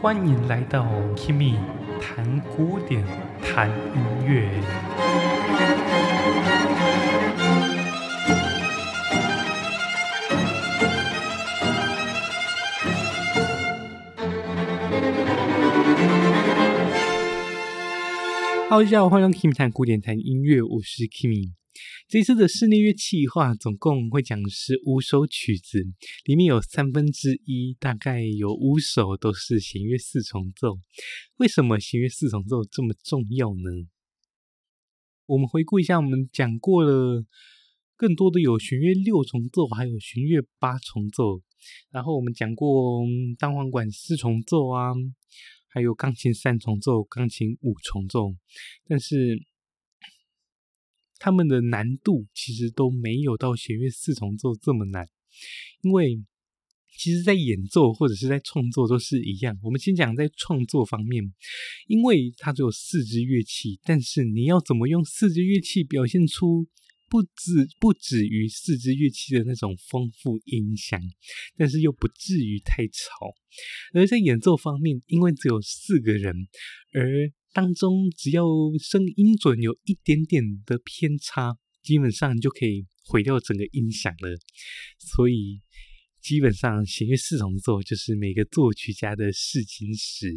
欢迎来到 Kimi 谈古典，谈音乐。好，下午，欢迎来到 Kimi 谈古典，谈音乐。我是 Kimi。这次的室内乐企划总共会讲十五首曲子，里面有三分之一，大概有五首都是弦乐四重奏。为什么弦乐四重奏这么重要呢？我们回顾一下，我们讲过了更多的有弦乐六重奏，还有弦乐八重奏。然后我们讲过单簧管四重奏啊，还有钢琴三重奏、钢琴五重奏，但是。他们的难度其实都没有到弦乐四重奏这么难，因为其实，在演奏或者是在创作都是一样。我们先讲在创作方面，因为它只有四支乐器，但是你要怎么用四支乐器表现出不止不止于四支乐器的那种丰富音响，但是又不至于太吵。而在演奏方面，因为只有四个人，而当中只要声音准有一点点的偏差，基本上就可以毁掉整个音响了。所以基本上弦乐四重奏就是每个作曲家的试金石。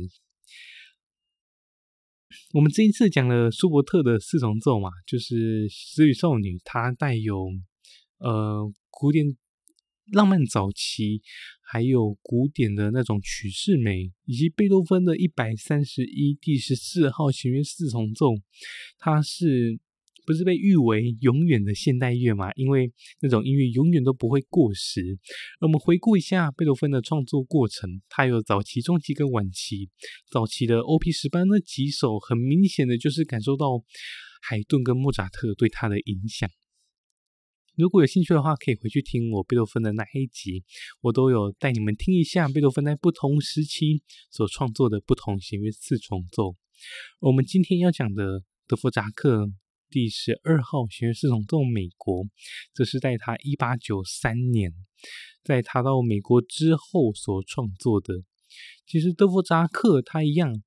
我们这一次讲了舒伯特的四重奏嘛，就是《死与少女》，它带有呃古典。浪漫早期，还有古典的那种曲式美，以及贝多芬的一百三十一第十四号弦乐四重奏，它是不是被誉为永远的现代乐吗？因为那种音乐永远都不会过时。而我们回顾一下贝多芬的创作过程，他有早期、中期跟晚期。早期的 OP 十八那几首，很明显的就是感受到海顿跟莫扎特对他的影响。如果有兴趣的话，可以回去听我贝多芬的那一集，我都有带你们听一下贝多芬在不同时期所创作的不同弦乐四重奏。我们今天要讲的德弗札克第十二号弦乐四重奏《美国》，这是在他一八九三年，在他到美国之后所创作的。其实德弗扎克他一样，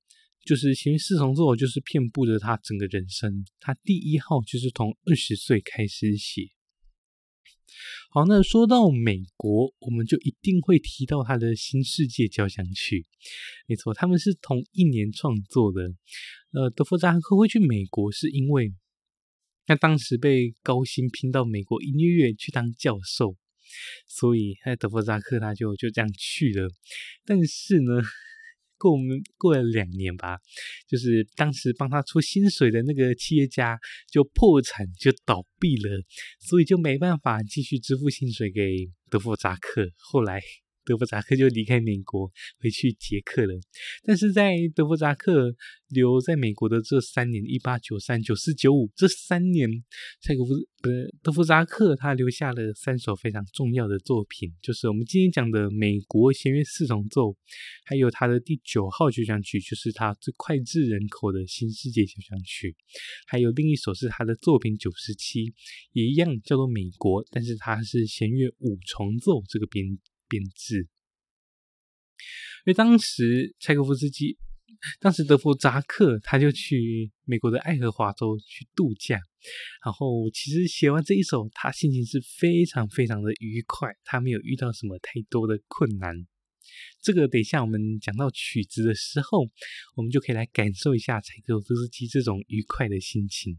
就是弦乐四重奏，就是遍布着他整个人生。他第一号就是从二十岁开始写。好，那说到美国，我们就一定会提到他的《新世界交响曲》。没错，他们是同一年创作的。呃，德弗扎克会去美国，是因为他当时被高薪聘到美国音乐院去当教授，所以他德弗札克他就就这样去了。但是呢，过过了两年吧，就是当时帮他出薪水的那个企业家就破产，就倒闭了，所以就没办法继续支付薪水给德弗札克。后来。德弗扎克就离开美国，回去捷克了。但是在德弗扎克留在美国的这三年，一八九三、九四、九五这三年，柴可夫不是德弗扎克，他留下了三首非常重要的作品，就是我们今天讲的《美国弦乐四重奏》，还有他的第九号交响曲，就是他最脍炙人口的《新世界交响曲》，还有另一首是他的作品九十七，也一样叫做《美国》，但是它是弦乐五重奏这个编。编制，因为当时柴可夫斯基，当时德弗札克他就去美国的爱荷华州去度假，然后其实写完这一首，他心情是非常非常的愉快，他没有遇到什么太多的困难。这个等一下我们讲到曲子的时候，我们就可以来感受一下柴可夫斯基这种愉快的心情。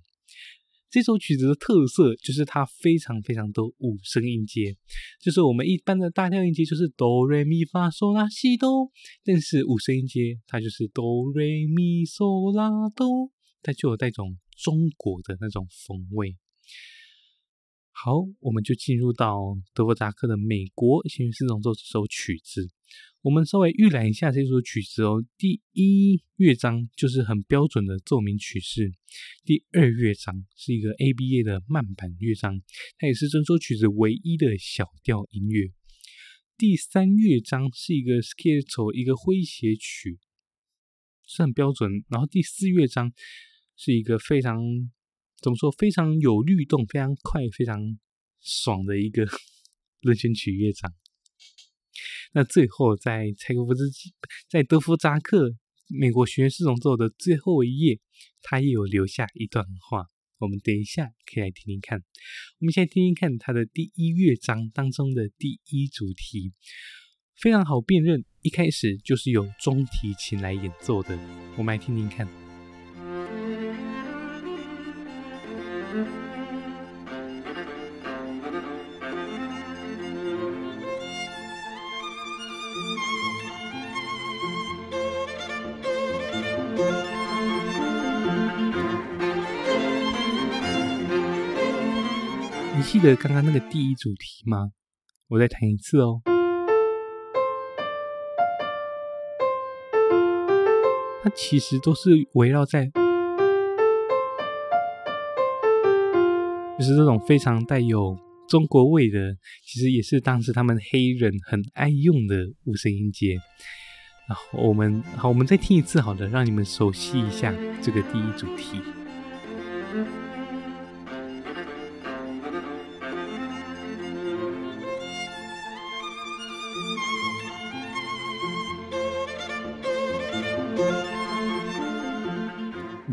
这首曲子的特色就是它非常非常多五声音阶，就是我们一般的大调音阶就是哆来咪发嗦拉西哆，但是五声音阶它就是哆来咪嗦拉哆，它就有带种中国的那种风味。好，我们就进入到德弗札克的《美国弦乐四重奏》这首曲子。我们稍微预览一下这首曲子哦。第一乐章就是很标准的奏鸣曲式，第二乐章是一个 ABA 的慢板乐章，它也是这首曲子唯一的小调音乐。第三乐章是一个 Scherzo，一个诙谐曲，是很标准。然后第四乐章是一个非常怎么说，非常有律动、非常快、非常爽的一个 轮旋曲乐章。那最后，在柴可夫斯基在德弗扎克美国弦乐四重奏的最后一页，他也有留下一段话。我们等一下可以来听听看。我们先听听看他的第一乐章当中的第一主题，非常好辨认，一开始就是由中提琴来演奏的。我们来听听看。你记得刚刚那个第一主题吗？我再弹一次哦。它其实都是围绕在，就是这种非常带有中国味的，其实也是当时他们黑人很爱用的五声音阶。然后我们好，我们再听一次，好的，让你们熟悉一下这个第一主题。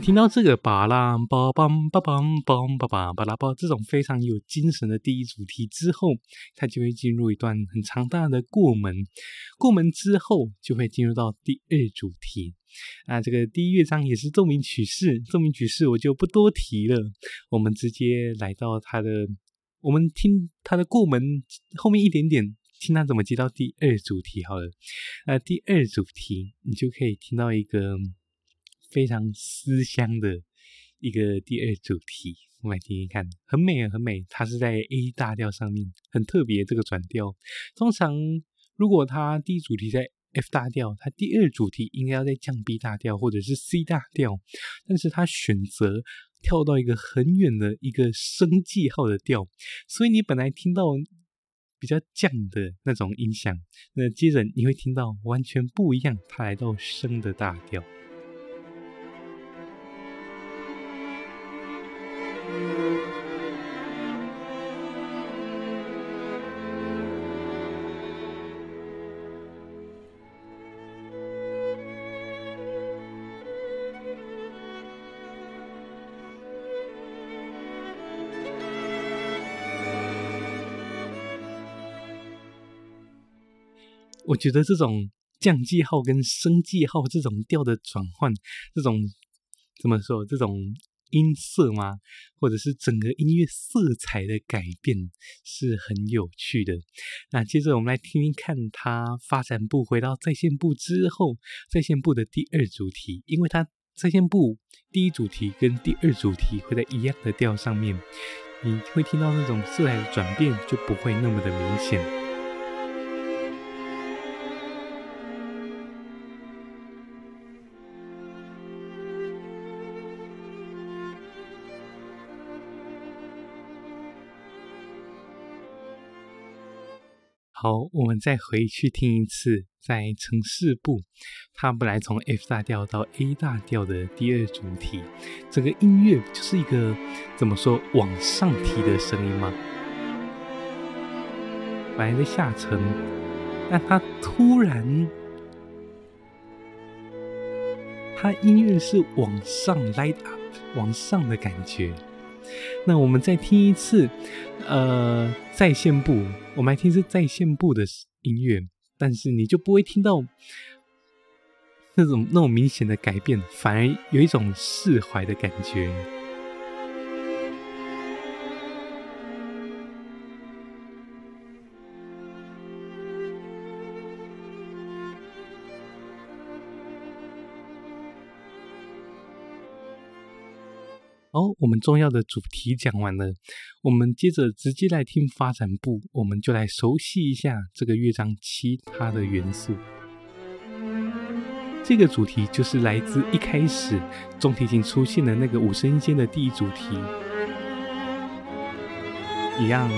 听到这个巴拉巴梆巴梆梆巴巴巴拉巴这种非常有精神的第一主题之后，它就会进入一段很长大的过门。过门之后就会进入到第二主题。啊，这个第一乐章也是奏鸣曲式，奏鸣曲式我就不多提了。我们直接来到它的，我们听它的过门后面一点点，听它怎么接到第二主题好了。呃，第二主题你就可以听到一个。非常思乡的一个第二主题，我们来听听看，很美，很美。它是在 A 大调上面，很特别。这个转调，通常如果它第一主题在 F 大调，它第二主题应该要在降 B 大调或者是 C 大调，但是它选择跳到一个很远的一个升记号的调，所以你本来听到比较降的那种音响，那接着你会听到完全不一样，它来到升的大调。我觉得这种降记号跟升记号这种调的转换，这种怎么说？这种音色吗？或者是整个音乐色彩的改变是很有趣的。那接着我们来听听看，它发展部回到再现部之后，再现部的第二主题，因为它再现部第一主题跟第二主题会在一样的调上面，你会听到那种色彩的转变就不会那么的明显。好，我们再回去听一次，在呈示部，它本来从 F 大调到 A 大调的第二主题，整个音乐就是一个怎么说往上提的声音吗？本来在下沉，但它突然，它音乐是往上 light up，往上的感觉。那我们再听一次，呃，在线部，我们来听是在线部的音乐，但是你就不会听到那种那种明显的改变，反而有一种释怀的感觉。好，我们重要的主题讲完了，我们接着直接来听发展部，我们就来熟悉一下这个乐章其他的元素。这个主题就是来自一开始中提琴出现的那个五声音阶的第一主题，一样。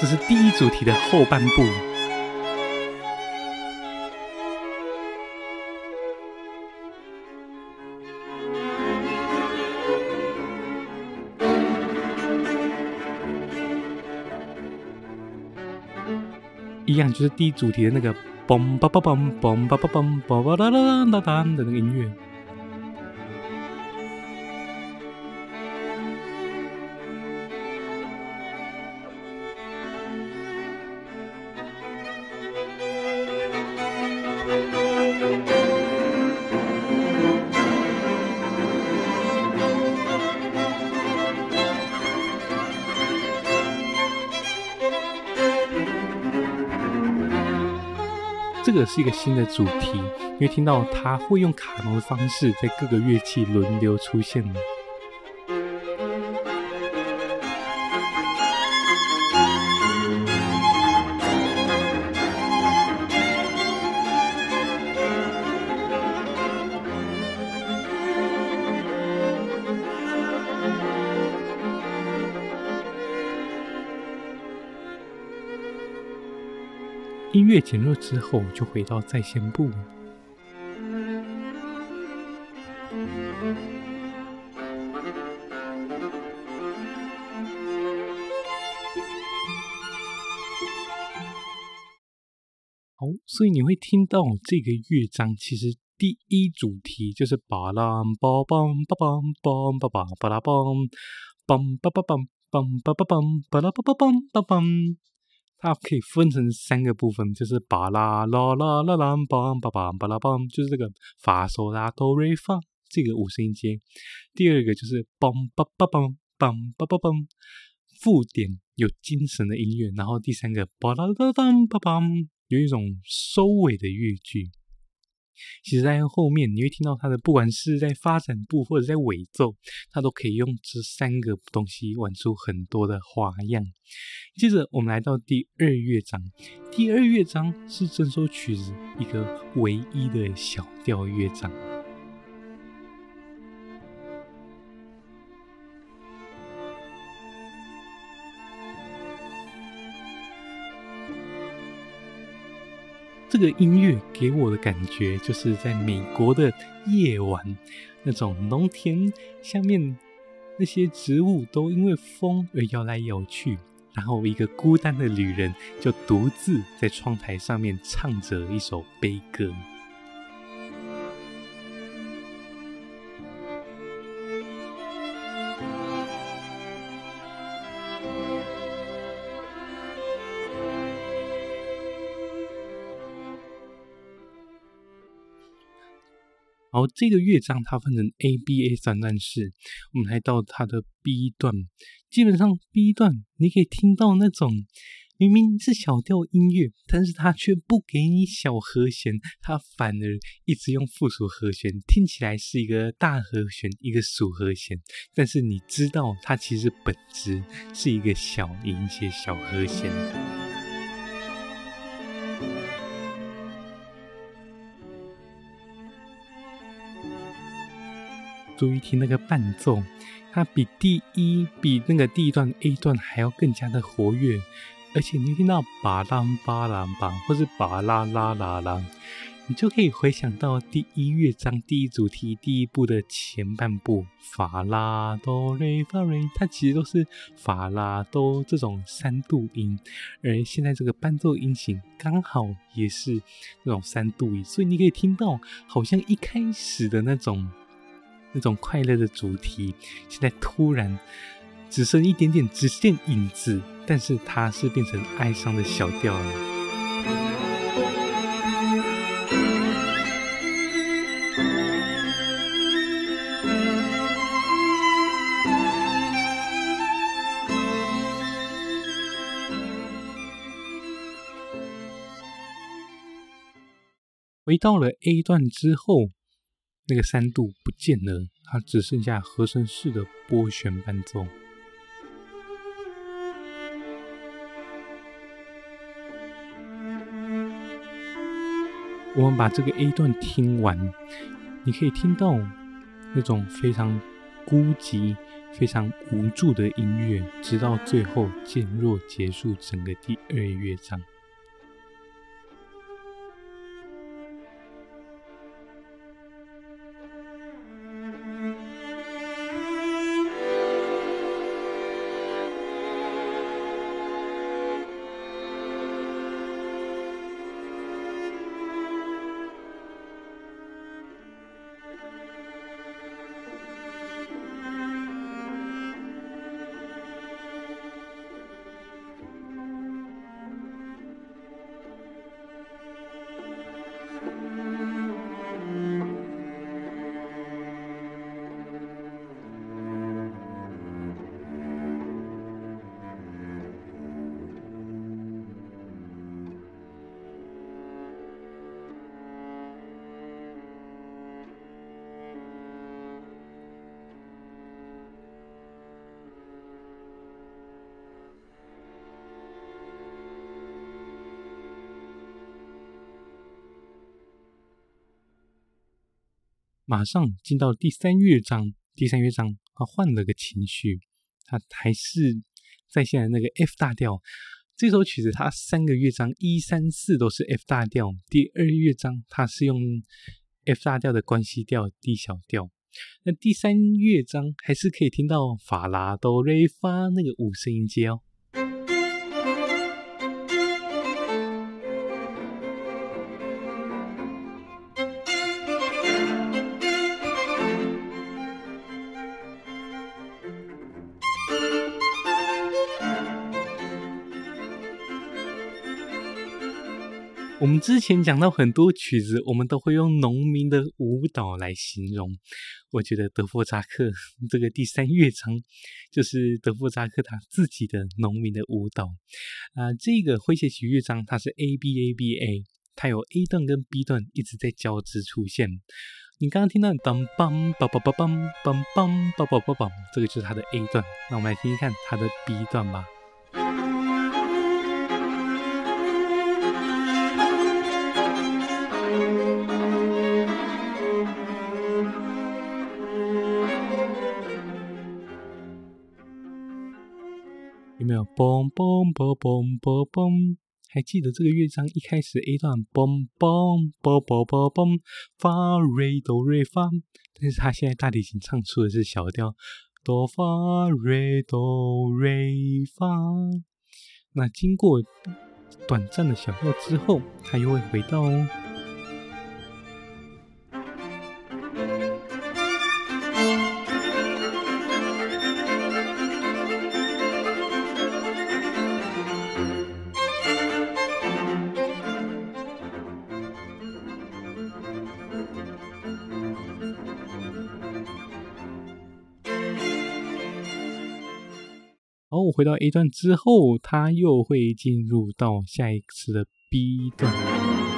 这是第一主题的后半部。就是第一主题的那个嘣吧吧嘣嘣吧吧嘣嘣吧哒哒哒哒的那个音乐。这是一个新的主题，因为听到他会用卡农的方式在各个乐器轮流出现。乐减弱之后，就回到再现部。好，所以你会听到这个乐章，其实第一主题就是巴拉巴邦巴邦邦巴巴巴拉邦邦巴巴邦邦巴巴邦巴拉巴巴邦巴邦。它可以分成三个部分，就是巴拉啦啦啦啦梆梆梆巴拉梆，就是这个法索拉哆瑞发这个五声音阶。第二个就是梆梆梆梆梆梆梆梆，附点有精神的音乐。然后第三个巴拉啦啦梆梆，有一种收尾的乐句。其实，在后面你会听到它的，不管是在发展部或者在尾奏，它都可以用这三个东西玩出很多的花样。接着，我们来到第二乐章。第二乐章是整首曲子一个唯一的小调乐章。这个音乐给我的感觉，就是在美国的夜晚，那种农田下面那些植物都因为风而摇来摇去，然后一个孤单的旅人就独自在窗台上面唱着一首悲歌。好，这个乐章它分成 A、B、A 三段式。我们来到它的 B 段，基本上 B 段你可以听到那种明明是小调音乐，但是它却不给你小和弦，它反而一直用附属和弦，听起来是一个大和弦，一个属和弦，但是你知道它其实本质是一个小音阶小和弦。注意听那个伴奏，它比第一比那个第一段 A 段还要更加的活跃，而且你听到巴啷巴啷巴，或是巴啦啦啦啦，你就可以回想到第一乐章第一主题第一部的前半部法拉哆瑞发瑞，它其实都是法拉哆这种三度音，而现在这个伴奏音型刚好也是那种三度音，所以你可以听到好像一开始的那种。那种快乐的主题，现在突然只剩一点点，只剩影子，但是它是变成哀伤的小调了。回到了 A 段之后。那个三度不见了，它只剩下和声式的拨弦伴奏。我们把这个 A 段听完，你可以听到那种非常孤寂、非常无助的音乐，直到最后渐弱结束整个第二乐章。马上进到第三乐章。第三乐章，他换了个情绪，他还是在现在那个 F 大调。这首曲子它三个乐章一三四都是 F 大调，第二乐章它是用 F 大调的关系调 D 小调，那第三乐章还是可以听到法拉哆瑞发那个五声音阶哦。我们之前讲到很多曲子，我们都会用农民的舞蹈来形容。我觉得德弗扎克 这个第三乐章就是德弗扎克他自己的农民的舞蹈啊、这个诙谐曲乐章它是 A B A B A，它有 A 段跟 B 段一直在交织出现。你刚刚听到当梆梆梆梆梆梆梆梆梆梆梆，这个就是它的 A 段。那我们来听听看它的 B 段吧。有没有嘣嘣嘣嘣嘣嘣？还记得这个乐章一开始 A 段嘣嘣嘣嘣嘣嘣，发瑞哆瑞发，但是他现在大提琴唱出的是小调哆发瑞哆瑞发。那经过短暂的小调之后，他又会回到。回到 A 段之后，它又会进入到下一次的 B 段。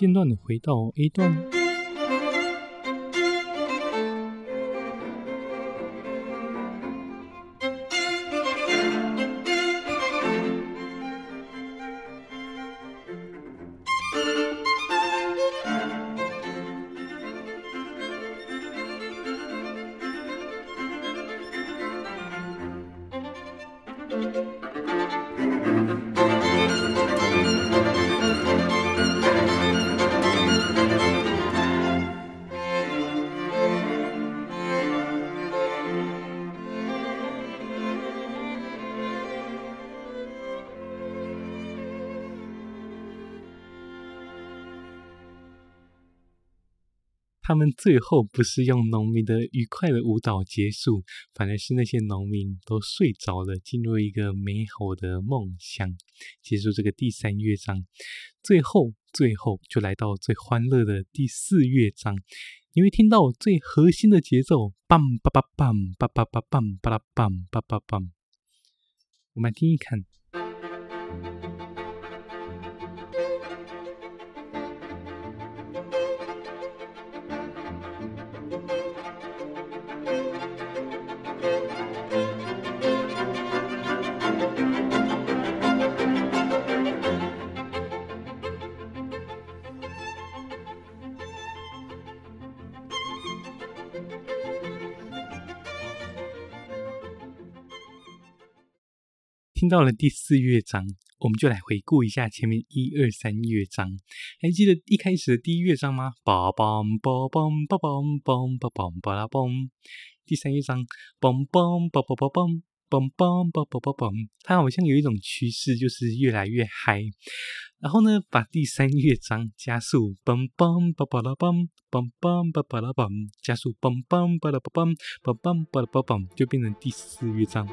间断的回到 A 段。他们最后不是用农民的愉快的舞蹈结束，反而是那些农民都睡着了，进入一个美好的梦乡，结束这个第三乐章。最后，最后就来到最欢乐的第四乐章，你会听到最核心的节奏：bang bang bang bang bang bang bang bang bang bang。我们来听一看。听到了第四乐章，我们就来回顾一下前面一二三乐章。还记得一开始的第一乐章吗？梆梆梆梆梆梆梆梆梆梆啦梆。第三乐章，梆梆梆梆梆梆梆梆梆梆梆梆。它好像有一种趋势，就是越来越嗨。然后呢，把第三乐章加速，梆梆梆梆啦梆梆梆梆梆啦梆，加速，梆梆梆啦梆梆梆梆梆啦梆梆，就变成第四乐章。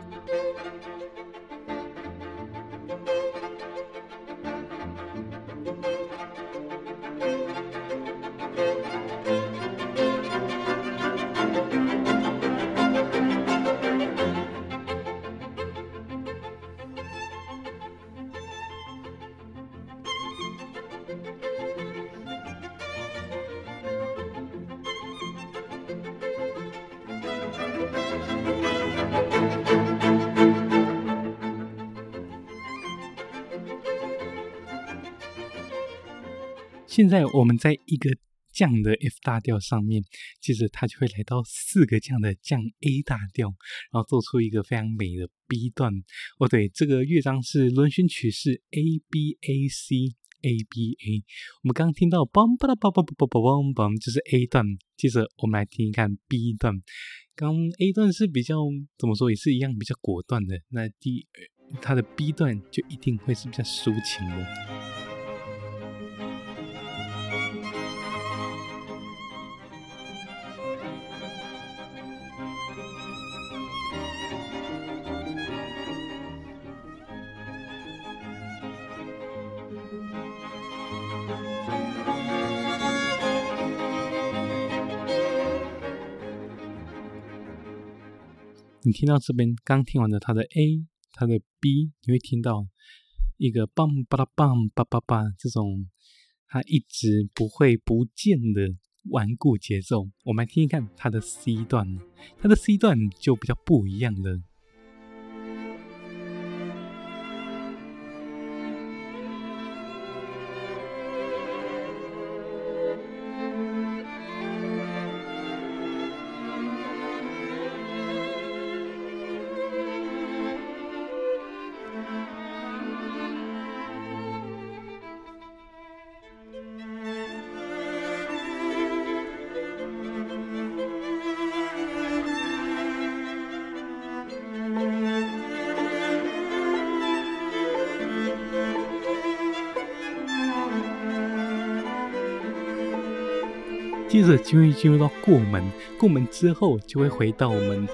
现在我们在一个降的 F 大调上面，接着它就会来到四个降的降 A 大调，然后做出一个非常美的 B 段。哦，对，这个乐章是轮旋曲式 A B A C A B A。我们刚刚听到梆巴拉梆梆梆梆梆梆，就是 A 段。接着我们来听一看 B 段。刚 A 段是比较怎么说，也是一样比较果断的。那第它的 B 段就一定会是比较抒情的。你听到这边刚听完的它的 A，它的 B，你会听到一个梆巴拉梆巴巴巴这种它一直不会不见的顽固节奏。我们来听一看它的 C 段，它的 C 段就比较不一样了。接着就会进入到过门，过门之后就会回到我们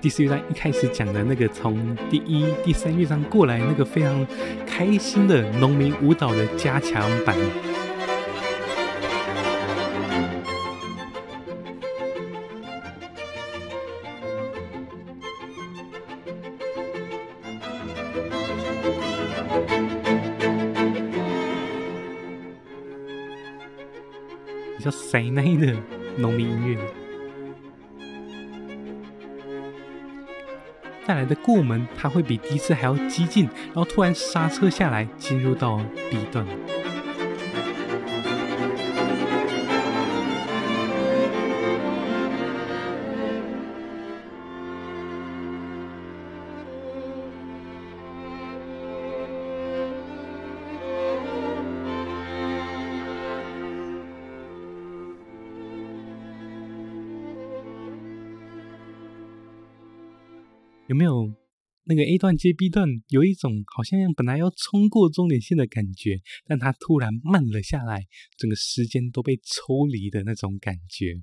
第四乐章一开始讲的那个从第一、第三乐章过来那个非常开心的农民舞蹈的加强版。塞奶的农民音乐，带来的过门，它会比第一次还要激进，然后突然刹车下来，进入到 B 段。有没有那个 A 段接 B 段，有一种好像本来要冲过终点线的感觉，但它突然慢了下来，整个时间都被抽离的那种感觉。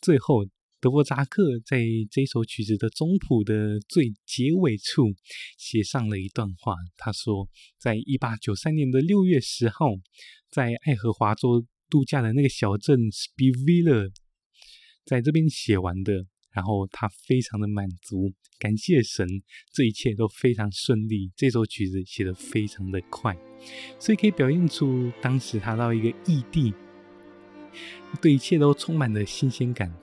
最后，德弗札克在这首曲子的总谱的最结尾处写上了一段话，他说：“在一八九三年的六月十号，在爱荷华州度假的那个小镇 Spivilla，在这边写完的。”然后他非常的满足，感谢神，这一切都非常顺利。这首曲子写得非常的快，所以可以表现出当时他到一个异地，对一切都充满了新鲜感，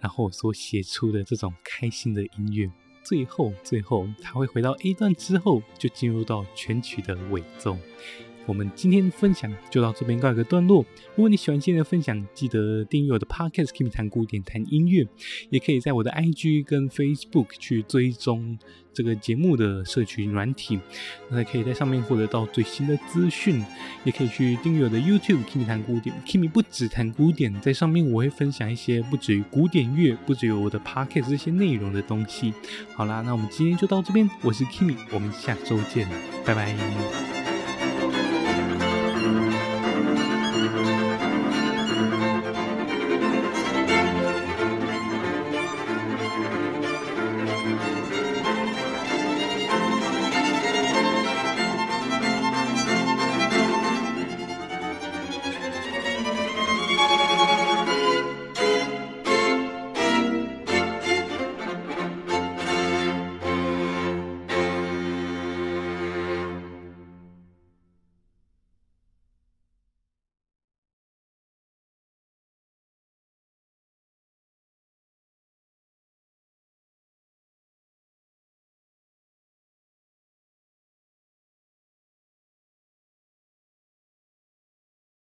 然后所写出的这种开心的音乐。最后，最后他会回到 A 段之后，就进入到全曲的尾奏。我们今天分享就到这边告一个段落。如果你喜欢今天的分享，记得订阅我的 Podcast Kimi 谈古典谈音乐，也可以在我的 IG 跟 Facebook 去追踪这个节目的社群软体，那可以在上面获得到最新的资讯。也可以去订阅我的 YouTube Kimi 谈古典，Kimi 不只谈古典，在上面我会分享一些不止于古典乐，不止于我的 Podcast 这些内容的东西。好啦，那我们今天就到这边，我是 Kimi，我们下周见，拜拜。